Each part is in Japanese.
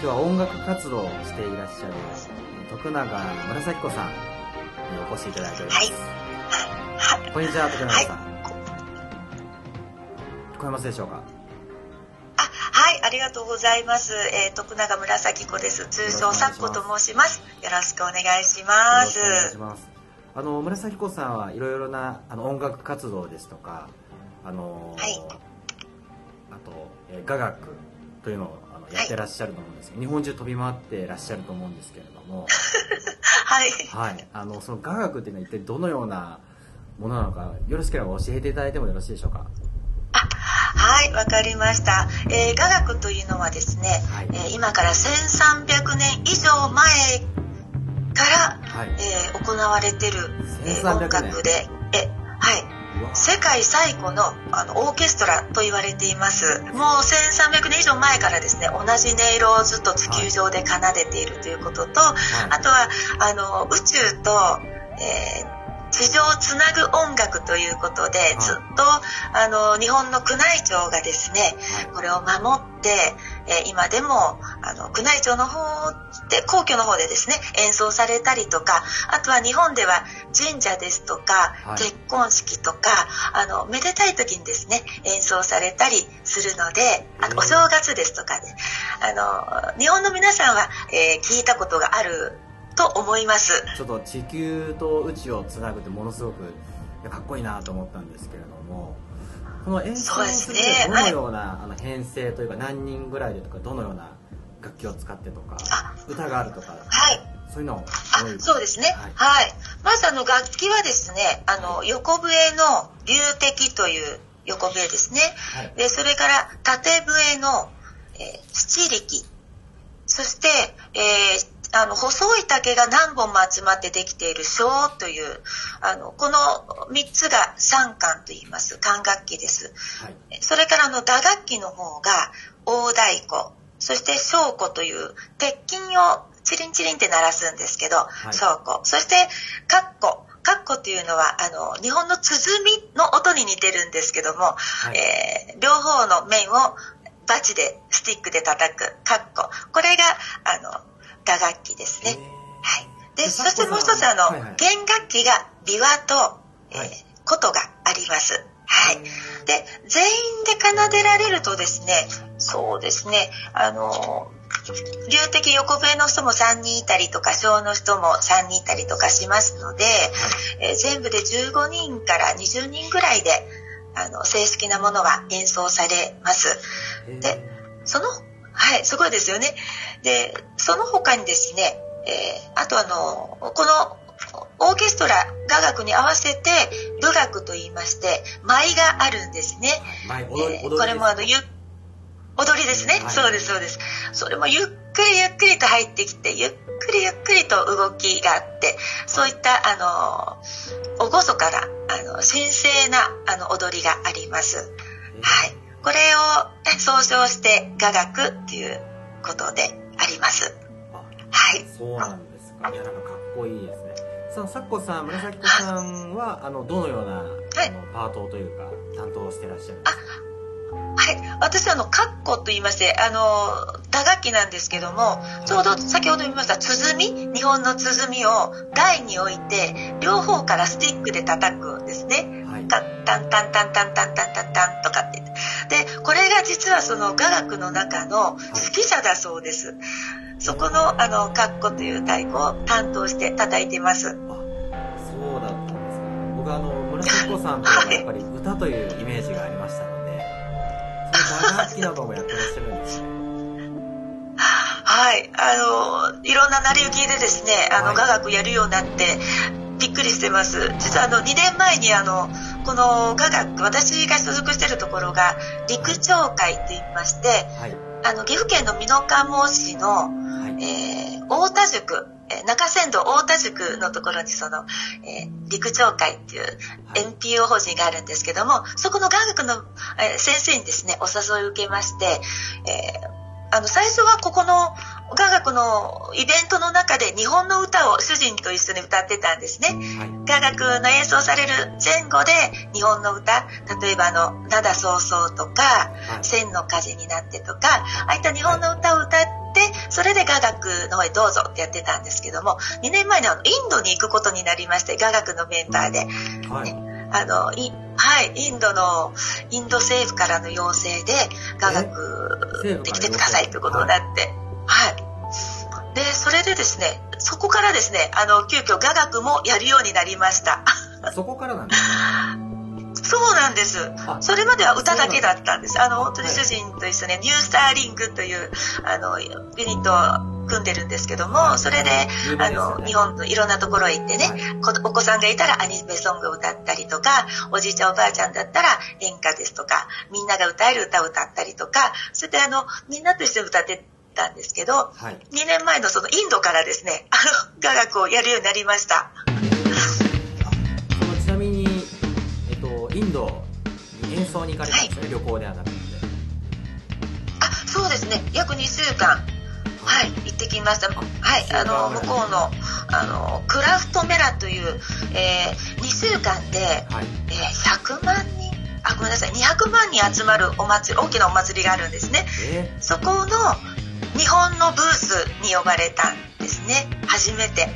今日は音楽活動をしていらっしゃる徳永紫子さんにお越しいただいております。はい。こんにちは、徳永さん。聞こえますでしょうか？あ、はい、ありがとうございます。えー、徳永紫子です。通称さっこと申します。よろしくお願いします。ます。あの紫子さんはいろいろなあの音楽活動ですとか、あのはいあと、えー雅楽というのをやってらっしゃると思うんですけど、日本中飛び回ってらっしゃると思うんですけれども、はい。はい、あのその雅楽っていうのは一体どのようなものなのか、よろしければ教えていただいてもよろしいでしょうか？はい、わかりました。えー雅楽というのはですね、はいえー今から1300年以上前から、はい。えー行われてる、えー1300音楽で、え、はい。世界最古のあのオーケストラと言われています。もう1300年以上前からですね、同じ音色をずっと地球上で奏でているということと、あとは、あの、宇宙と、えー地上をつなぐ音楽ということで、い。ずっと、あの、日本の宮内庁がですね、これを守って、えー今でも、あの、宮内庁の方で、皇居の方でですね、演奏されたりとか、あとは日本では神社ですとか、はい。結婚式とか、あの、めでたい時にですね、演奏されたりするので、あとお正月ですとかね、あの、日本の皆さんは、えー聞いたことがあると思います。ちょっと地球と宇宙をつなぐってものすごくかっこいいなと思ったんですけれどもこの演奏そうですねどのような、あの編成というか何人ぐらいでとかどのような楽器を使ってとかあ歌があるとかはい。そういうのをそうですね。はいはい。まずあの楽器はですね、あの、横笛の流笛という横笛ですね。はいで、それから縦笛の、えー七力。そして、えーあの、細い竹が何本も集まってできている小という、あの、この三つが三管と言います。管楽器です。はいそれからあの打楽器の方が大太鼓、そして小鼓という鉄筋をチリンチリンって鳴らすんですけど、い小鼓。そしてカッコ。カッコっていうのはあの日本の鼓の音に似てるんですけども、はいえー両方の面をバチでスティックで叩くカッコ。これがあの打楽器ですね。はい。で、でそしてもう一つあの、弦楽器が琵琶と、えーはい琴があります。はい。で、全員で奏でられるとですね、そうですね、あの、流的横笛の人も3人いたりとか、小の人も3人いたりとかしますので、えー全部で15人から20人ぐらいで、あの、正式なものは演奏されます。でその、はい、すごいですよね。で、その他にですね、えーあとあの、このオーケストラ雅楽に合わせて舞楽と言いまして、舞があるんですね。はい踊りこれもあの、ゆ踊りですね、はいそうです、そうです。それもゆっくりゆっくりと入ってきて、ゆっくりゆっくりと動きがあって、そういった、あの、厳かな、あの、神聖な、あの、踊りがあります。はい。これをえ総称して雅楽っていうことであります。あはい。そうなんですかいやなんかかっこいいですねそのさっこさん紫子さんはあのどのような、はいあのパートというか担当してらっしゃるんですか？はい。私はあの、カッコと言いまして、あの、打楽器なんですけども、ちょうど先ほど言いました鼓、日本の鼓を台に置いて、両方からスティックで叩くんですね。はいタンタンタンタンタンタンタンタンとかって。で、これが実はその雅楽の中の指揮者だそうです。そこの、あの、カッコという太鼓を担当して叩いてます。あそうだったんですか僕あの紫子さんとやっぱり 歌というイメージがありましたのでその打楽器などもやってらっしゃるんですねはい。あの、いろんな成り行きでですね、あの、はい雅楽やるようになって、びっくりしてます。実はあの、2年前にあの、この雅楽、私が所属しているところが、陸町会と言いまして、はい。あの、岐阜県の美濃加茂市の、はい。えー、大田塾、えー中山道大田塾のところにその、えー陸町会っていう NPO 法人があるんですけども、そこの雅楽の、えー先生にですね、お誘いを受けまして、えーあの、最初はここの雅楽のイベントの中で日本の歌を主人と一緒に歌ってたんですね。はい雅楽の演奏される前後で日本の歌、例えばあの、灘そうそうとか、はい千の風になってとか、ああいった日本の歌を歌って、で、それで雅楽の方へどうぞってやってたんですけども、2年前にあのインドに行くことになりまして、雅楽のメンターで。はい。ねあの、いはい、インドの、インド政府からの要請で、雅楽で来てくださいということになって、はい。で、でですね、そこからですね、あの、急遽雅楽もやるようになりました。そこからなんですかそうなんです。あそれまでは歌だけだったんです。あの、本当にはい主人と一緒にニュースターリングという、あの、ユニットを組んでるんですけども、はいそれで、あの、日本のいろんなところへ行ってね、お子さんがいたらアニメソングを歌ったりとか、おじいちゃんおばあちゃんだったら演歌ですとか、みんなが歌える歌を歌ったりとか、それであの、みんなと一緒に歌ってたんですけど、はい。2年前のそのインドからですね、あの、雅楽をやるようになりました。そのちなみに、えっと、インドに演奏に行かれたんですね、旅行ではなくて。あ、そうですね。約2週間、はい、行ってきました。はい、あの、向こうの、あの、クラフトメラという、えー、2週間で、はい。えー、100万人、あ、ごめんなさい、200万人集まるお祭り、大きなお祭りがあるんですね。えそこの日本のブースに呼ばれたんですね。初めて。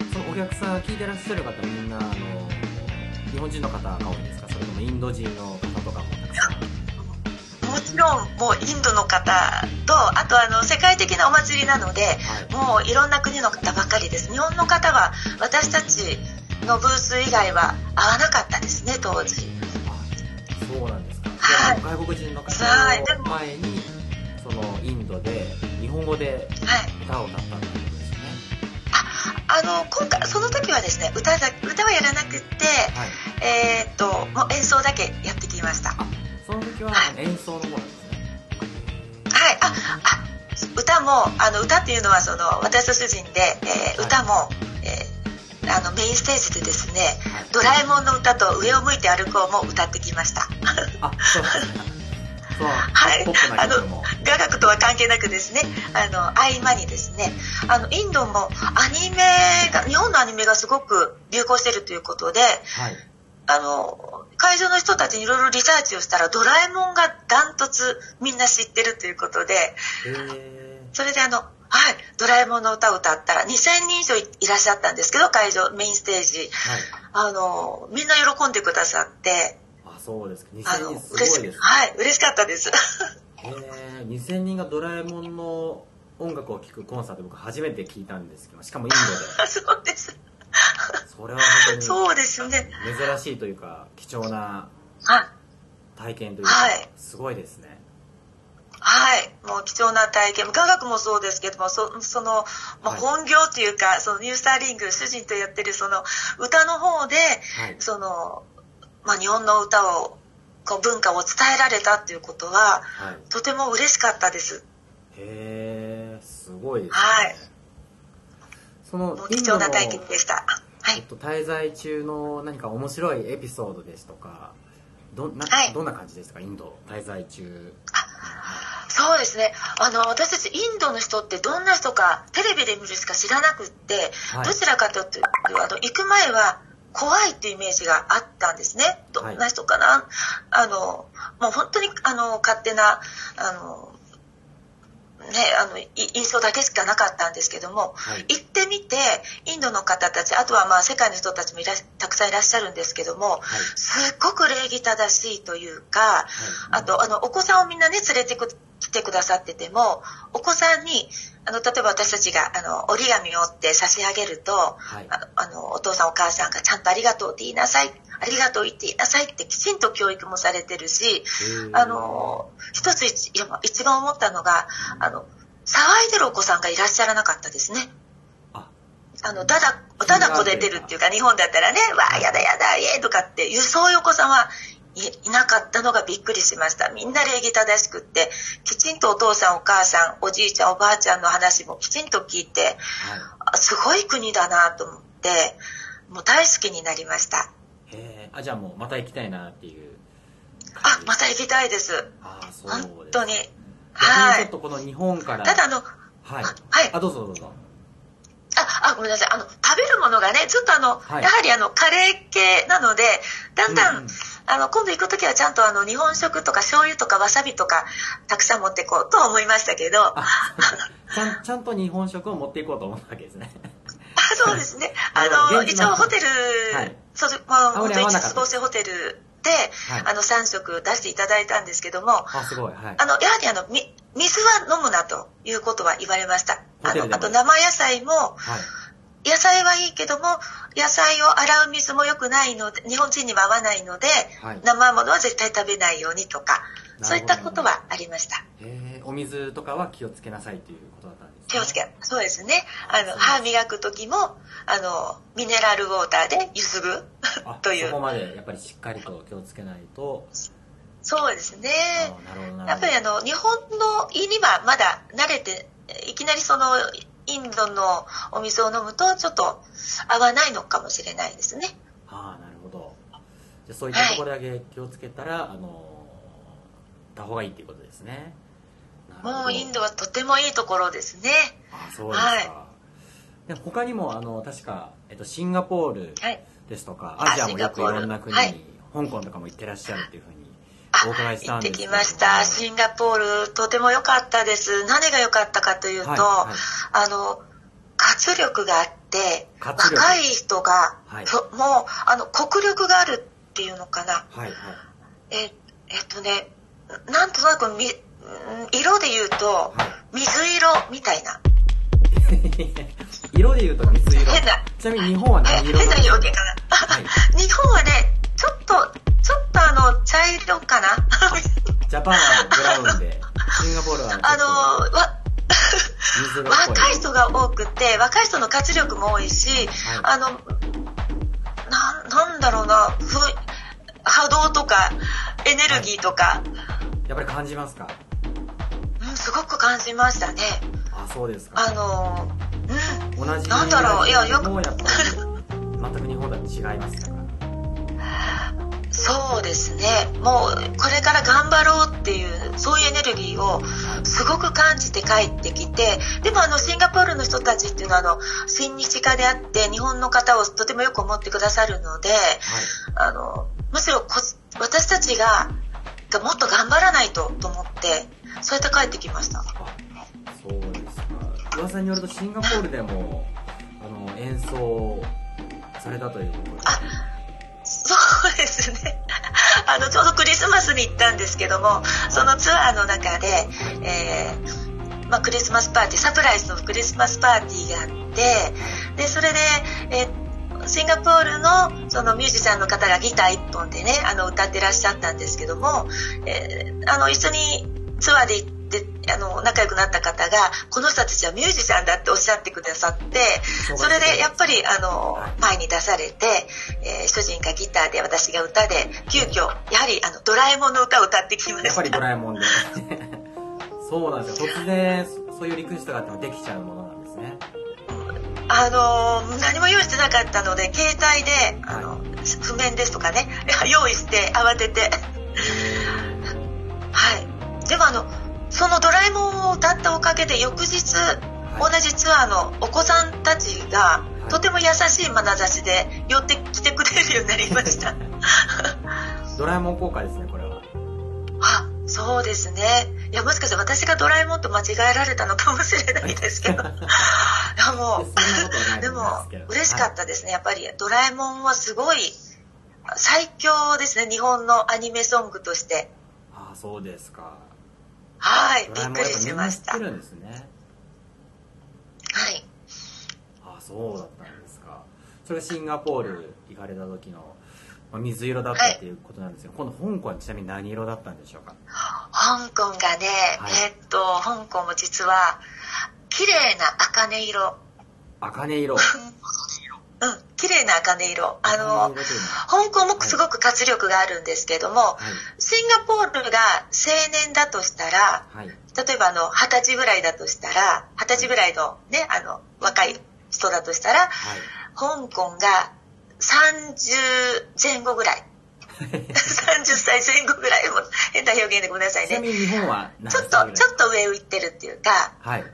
ー、そのお客さん聞いてらっしゃる方みんな、あの、日本人の方が多いんですかそれともインド人の方とかも。もちろん、もうインドの方と、あとあの、世界的なお祭りなので、はい。もういろんな国の方ばかりです。日本の方は私たちのブース以外は会わなかったですね、当時。あそうなんですか。はい外国人の方はいでもの前に、そのインドで、日本語ではい。歌を歌ったってことですね。あの、今回、その時はですね、歌だ、歌はやらなくって、はい。えーっと、もう演奏だけやってきました。はあ、その時ははい演奏の方なんですね。い。あ、あ、歌も、あの、歌っていうのは、その、私と主人で、えーはい歌も、えーあの、メインステージでですね、はい。ドラえもんの歌と上を向いて歩こうも歌ってきました。あ。そう、はいポップな曲も。雅楽とは関係なくですね、あの、合間にですね、あの、インドもアニメが、日本のアニメがすごく流行してるということで、はい。あの、会場の人たちにいろいろリサーチをしたら、ドラえもんがダントツみんな知ってるということで、それであの、はい、ドラえもんの歌を歌ったら2000人以上いらっしゃったんですけど、会場、メインステージ。はい。あの、みんな喜んでくださって、あ、そうですか。あ2000の人すごいですね。はい、嬉しかったです。へえ2000人がドラえもんの音楽を聴くコンサート僕初めて聞いたんですけど、しかもインドで。そうです。それは本当そうですよね。に珍しいというか、貴重なあ体験というか、はいすごいですね。はい。もう貴重な体験。科学もそうですけども、そその、まあ、はい本業というか、そのニュースターリング、主人とやってるその歌の方で、はい。その、まあ、日本の歌を、こう文化を伝えられたっていうことは、はい。とても嬉しかったです。へえすごいですね。はいその貴重な体験でした。はい。えっと、滞在中の何か面白いエピソードですとか、どな、はいどんな感じですか？インド滞在中。そうですね。あの、私たちインドの人ってどんな人かテレビで見るしか知らなくって、はいどちらかというと、あの、行く前は怖いっていうイメージがあったんですね。どんな人かな、あの、もう本当に、あの、勝手な、あの、ね、あの、い印象だけしかなかったんですけども、はい。行ってみて、インドの方たち、あとはまあ世界の人たちもいらしたくさんいらっしゃるんですけども、はい。すっごく礼儀正しいというか、あと、あの、お子さんをみんなね、連れてく来てくださってても、お子さんに、あの、例えば私たちが、あの、折り紙を折って差し上げると、はい。あの、お父さんお母さんがちゃんとありがとうって言いなさい、ありがとう言って言いなさいってきちんと教育もされてるし、あの、一つ一番思ったのが、あの、騒いでるお子さんがいらっしゃらなかったですね。あ、あの、だだ、だだこで出るっていうか、日本だったらね、わあ、やだやだ、イエーとかっていう、そういうお子さんはいいなかったのがびっくりしました。みんな礼儀正しくって、きちんとお父さん、お母さん、おじいちゃん、おばあちゃんの話もきちんと聞いて、はい。あすごい国だなと思って、もう大好きになりました。へえ、あ、じゃあもうまた行きたいなっていうあまた行きたいです。あーそうです。本当に。はい。ちょっとこの日本から。ただあの、はい。はい。あ、どうぞどうぞ。あ、あ、ごめんなさい。あの、食べるものがね、ちょっとあの、はいやはりあの、カレー系なので、だんだん、うんうんあの、今度行くときはちゃんとあの、日本食とか醤油とかわさびとか、たくさん持ってこうとは思いましたけど、あ、ちゃん、ちゃんと日本食を持っていこうと思ったわけですね。あそうですね。あの、一応ホテル、はい、そう、まあ、本当に一つ星ホテルで、はい、あの、3食出していただいたんですけども、あ、すごい、はい。あの、やはりあの、み、水は飲むなということは言われました。あの、あと生野菜も、はい、野菜はいいけども、野菜を洗う水も良くないので、日本人には合わないので、はい、生ものは絶対食べないようにとか、そういったことはありました。へお水とかは気をつけなさいということだったんですね。気をつけ、そうですね。あの、歯磨く時も、あの、ミネラルウォーターでゆすぐ という。そこまでやっぱりしっかりと気をつけないと。そうですね。やっぱりあの、日本の胃にはまだ慣れて、いきなりその、インドのお水を飲むとちょっと合わないのかもしれないですね。ああ、なるほど。じゃそういったところだけ気をつけたら、はい、あの、た方がいいっていうことですね。もうインドはとてもいいところですね。あそうですか。はい、他にも、あの、確か、えっと、シンガポールですとか、はい、アジアもよくいろんな国に、はい、香港とかも行ってらっしゃるっていうふうにお伺いしたんです行ってきました。シンガポール、とても良かったです。何が良かったかというと、はいはい、あの、活力があって、若い人が、はい、もう、あの、国力があるっていうのかな。はいはい、え、えっとね、なんとなくみ、色で言うと、水色みたいな。色で言うと水色。変な。ちなみに日本は何色変な表現かな。はい、日本はね、ちょっと、ちょっとあの、茶色かな？ジャパンはブラウンで、シンガポールは。あの、わ、若い人が多くて、若い人の活力も多いし、はい、あの、な、なんだろうな、ふ波動とか、エネルギーとか、はいやっぱり感じますか？うん、すごく感じましたね。あ、そうですか。あの、うん。同じ。なんだろう、いや、よく。やっぱり、全く日本とは違いますかそうですね。もう、これから頑張ろうっていう、そういうエネルギーをすごく感じて帰ってきて、でもあの、シンガポールの人たちっていうのは、あの、親日家であって、日本の方をとてもよく思ってくださるので、はい、あの、むしろこ私たちががもっと頑張らないとと思ってそうやって帰ってきました。そうですか。噂によるとシンガポールでもあの演奏されたということで。あですねあのちょうどクリスマスに行ったんですけどもそのツアーの中で、えーまあ、クリスマスパーティーサプライズのクリスマスパーティーがあってでそれで、えーシンガポールのそのミュージシャンの方がギター一本でね、あの歌ってらっしゃったんですけども、えー、あの一緒にツアーで行って、あの仲良くなった方がこの人たちはミュージシャンだっておっしゃってくださってそれでやっぱりあの前に出されて、えー、主人がギターで私が歌で急遽やはりあのドラえもんの歌を歌ってきました。やっぱりドラえもんで そうなんですよ。突然そういうリクエストがあってもできちゃうものなんですね。あの何も用意してなかったので携帯であの譜面ですとかね 用意して慌てて。はい。でもあのその「ドラえもん」を歌ったおかげで翌日、同じツアーのお子さんたちが、とても優しい眼差しで寄ってきてくれるようになりました ドラえもん効果ですねこれはあそうですね。いや、もしかして私がドラえもんと間違えられたのかもしれないですけど。いや、もう、でも、嬉しかったですね。やっぱり、ドラえもんはすごい、最強ですね。日本のアニメソングとして。ああ、そうですか。はい、びっくりしました。るんですね。はい。ああ、そうだったんですか。それがシンガポール行かれた時のまあ、水色だったっていうことなんですけど、はい、今度香港はちなみに何色だったんでしょうか？香港がね、はい、えー、っと香港も実は綺麗な茜色茜色うん、綺麗な茜色。あの、香港もすごく活力があるんですけども、はい、シンガポールが青年だとしたら、はい、例えばあの、二十歳ぐらいだとしたら、二十歳ぐらいのね、あの、若い人だとしたら、はい、香港が30前後ぐらい。30歳前後ぐらいも変な表現でごめんなさいね。ちょっと、ちょっと上を行ってるっていうか。はい。うん。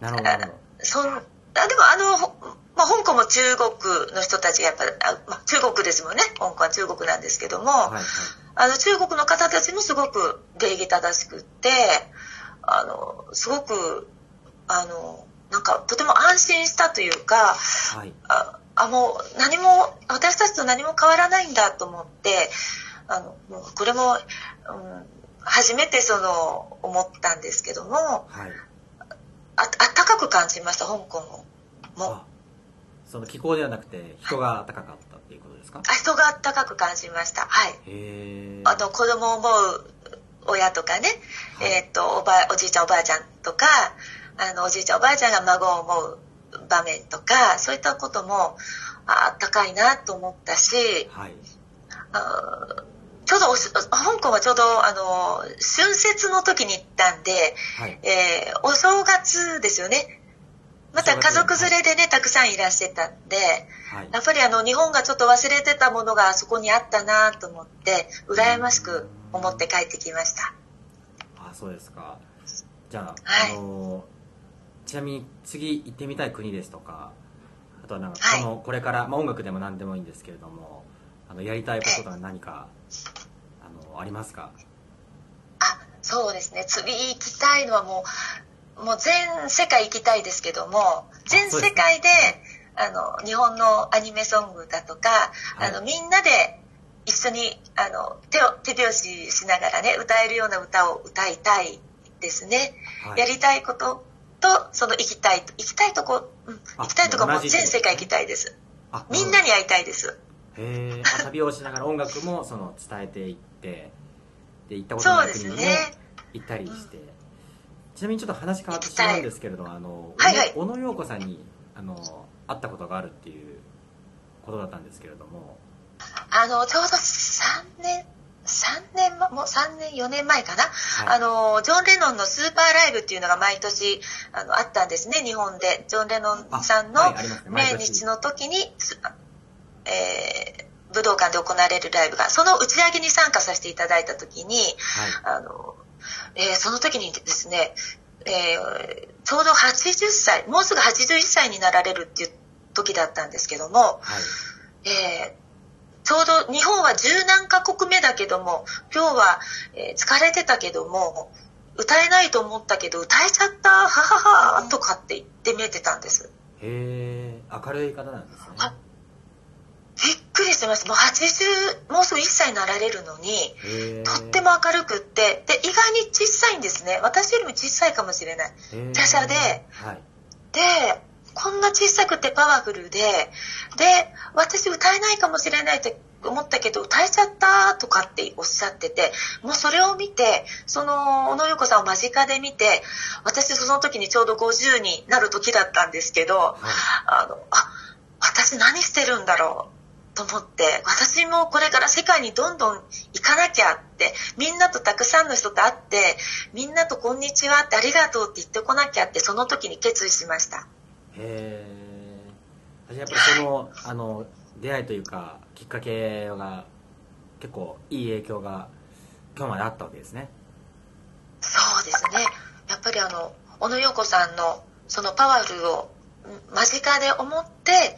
なるほど。あでもあの、まあ、香港も中国の人たちがやっぱり、あまあ、中国ですもんね。香港は中国なんですけども、はいはい、あの中国の方たちもすごく礼儀正しくって、ああの、すごく、あの、なんかとても安心したというか、はい、ああもう何も私たちと何も変わらないんだと思ってあのもうこれも、うん、初めてその思ったんですけども、はい、ああったかく感じました香港も。もその気候ではなくて人が暖かかったっていうことですか？あ人が暖かく感じました。はい。あの子供を思う親とかね、はい、えっ、ー、とおばおじいちゃんおばあちゃんとかあのおじいちゃんおばあちゃんが孫を思う場面とかそういったこともあったかいなと思ったし、はい、あちょうど香港はちょうどあの春節の時に行ったんで、はい、えー、お正月ですよねまた家族連れでね、たくさんいらっしゃったんで、はい、やっぱりあの日本がちょっと忘れてたものがそこにあったなと思って羨ましく思って帰ってきました。あそうですか。じゃあ、はい、あのちなみに次行ってみたい国ですとかあとはなんかこの、これから、まあ、音楽でも何でもいいんですけれどもあのやりたいことが何かあのありますか？あそうですね。次行きたいのはもうもう全世界行きたいですけども全世界であの日本のアニメソングだとか、はい、あのみんなで一緒にあの手を手拍子しながらね歌えるような歌を歌いたいですね、はい、やりたいことと、その行きたい、行きたいとこ、うん、行きたいとこも全世界行きたいです。みんなに会いたいです。へえ、旅をしながら音楽もその伝えていって、で、行ったことない国にも行ったりして、ちなみにちょっと話変わってしまうんですけれど、あの、はいはい、小野洋子さんに、あの、会ったことがあるっていうことだったんですけれども。あの、ちょうど3年、3年もう3年4年前かな、はい、あのジョン・レノンのスーパーライブっていうのが毎年あのあったんですね日本で。ジョン・レノンさんの命日の時に、えー、武道館で行われるライブがその打ち上げに参加させていただいた時に、はい、あのえー、その時にですね、えー、ちょうど80歳もうすぐ81歳になられるっていう時だったんですけども、はい、えーちょうど日本は十何カ国目だけども、今日は、えー、疲れてたけども、歌えないと思ったけど歌えちゃった、ははは、とかって言って見えてたんです。へえ、明るい方なんですね。びっくりしてます。もう80、もうすぐ1歳になられるのに、とっても明るくって、で、意外に小さいんですね。私よりも小さいかもしれない。華奢で、はい、で、こんな小さくてパワフルで、で、私歌えないかもしれないって思ったけど歌えちゃったとかっておっしゃってて、もうそれを見て、その小野洋子さんを間近で見て、私その時にちょうど50になる時だったんですけど、はい、あの、あ、私何してるんだろうと思って、私もこれから世界にどんどん行かなきゃって、みんなとたくさんの人と会って、みんなとこんにちはってありがとうって言ってこなきゃって、その時に決意しました。へえやっぱりそのあの出会いというかきっかけが結構いい影響が今日まであったわけですね。そうですね。やっぱりあの小野洋子さんのそのパワフルを間近で思って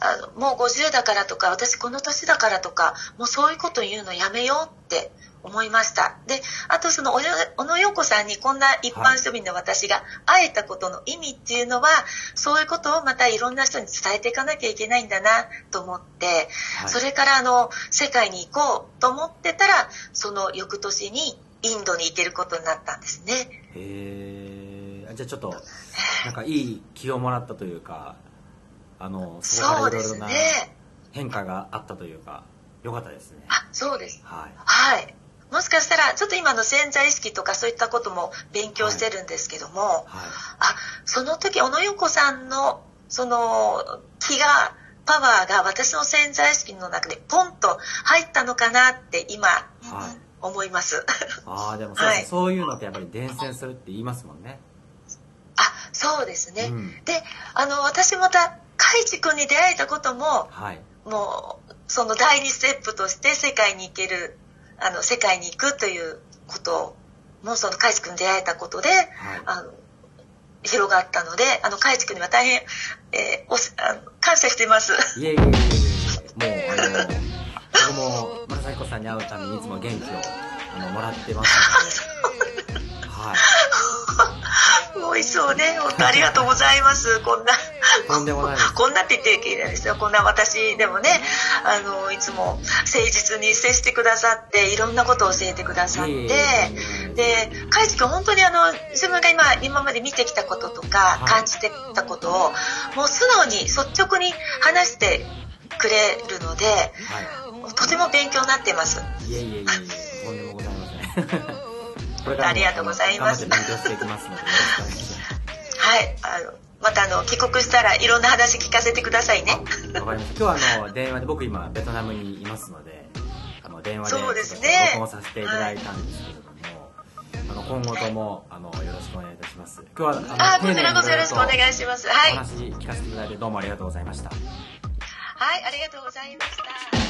あのもう50だからとか私この年だからとかもうそういうこと言うのやめようって思いました。で、あとその小野洋子さんにこんな一般庶民の私が会えたことの意味っていうのは、はい、そういうことをまたいろんな人に伝えていかなきゃいけないんだなと思って、はい、それからあの、世界に行こうと思ってたら、その翌年にインドに行けることになったんですね。へえ。じゃあちょっと、なんかいい気をもらったというか、あの、そこからいろいろな変化があったというか、よかったですね。あ、そうです。はい。はい。もしかしたらちょっと今の潜在意識とかそういったことも勉強してるんですけども、はいはい、あその時小野洋子さんのその気がパワーが私の潜在意識の中でポンと入ったのかなって今、はい、思います。ああ でもそう,、はい、そういうのってやっぱり伝染するって言いますもんね。あそうですね。うん、であの私また海地君に出会えたことも、はい、もうその第二ステップとして世界に行けるあの世界に行くということもその海地君に出会えたことで、はい、あの広がったのであの海地君には大変、えー、おあの感謝してます。いえいえいえもうあの 僕も村崎子さんに会うためにいつも元気をあのもらってますので。はいそうね、本当ありがとうございます。こんな、とんでもない こんなって言っていいですよ。こんな私でもね、あの、いつも誠実に接してくださって、いろんなことを教えてくださって、で、かいじくん本当にあの、自分が今、今まで見てきたこととか、感じてたことを、もう素直に率直に話してくれるので、はい、とても勉強になっています。いえいえいえ、とんでもございません。これからありがとうございます。勉強していきますので、よろしくお願いします。はい、あの、またあの、帰国したらいろんな話聞かせてくださいね。わかりました。今日はあの、電話で、僕今、ベトナムにいますので、あの、電話で、そうですね。録音させていただいたんですけれども、あの、今後とも、あの、よろしくお願いいたします。今日は、ああ、こちらこそよろしくお願いします。はい。お話聞かせていただいてどうもありがとうございました。はい、ありがとうございました。